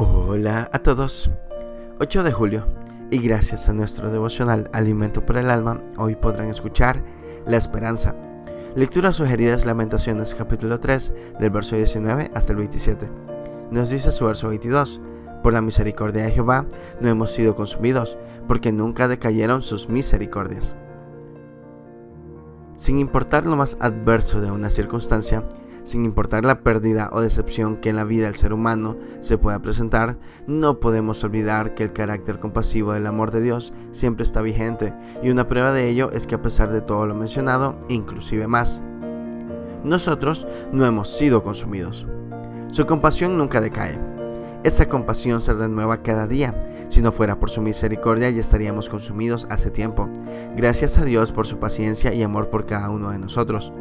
Hola a todos. 8 de julio. Y gracias a nuestro devocional Alimento para el Alma, hoy podrán escuchar La Esperanza. Lectura sugerida es Lamentaciones capítulo 3, del verso 19 hasta el 27. Nos dice su verso 22. Por la misericordia de Jehová no hemos sido consumidos, porque nunca decayeron sus misericordias. Sin importar lo más adverso de una circunstancia, sin importar la pérdida o decepción que en la vida del ser humano se pueda presentar, no podemos olvidar que el carácter compasivo del amor de Dios siempre está vigente y una prueba de ello es que a pesar de todo lo mencionado, inclusive más, nosotros no hemos sido consumidos. Su compasión nunca decae. Esa compasión se renueva cada día. Si no fuera por su misericordia ya estaríamos consumidos hace tiempo. Gracias a Dios por su paciencia y amor por cada uno de nosotros.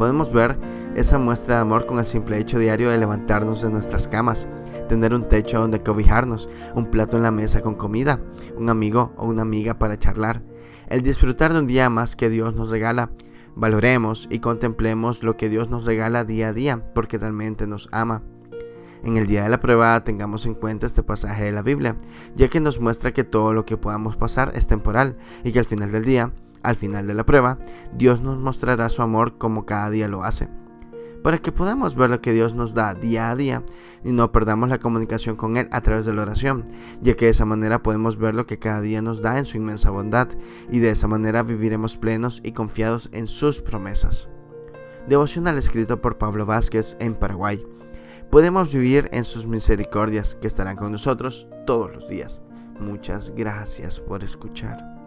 Podemos ver esa muestra de amor con el simple hecho diario de levantarnos de nuestras camas, tener un techo donde cobijarnos, un plato en la mesa con comida, un amigo o una amiga para charlar, el disfrutar de un día más que Dios nos regala. Valoremos y contemplemos lo que Dios nos regala día a día, porque realmente nos ama. En el día de la prueba tengamos en cuenta este pasaje de la Biblia, ya que nos muestra que todo lo que podamos pasar es temporal y que al final del día al final de la prueba, Dios nos mostrará su amor como cada día lo hace. Para que podamos ver lo que Dios nos da día a día y no perdamos la comunicación con Él a través de la oración, ya que de esa manera podemos ver lo que cada día nos da en su inmensa bondad y de esa manera viviremos plenos y confiados en sus promesas. Devocional escrito por Pablo Vázquez en Paraguay. Podemos vivir en sus misericordias que estarán con nosotros todos los días. Muchas gracias por escuchar.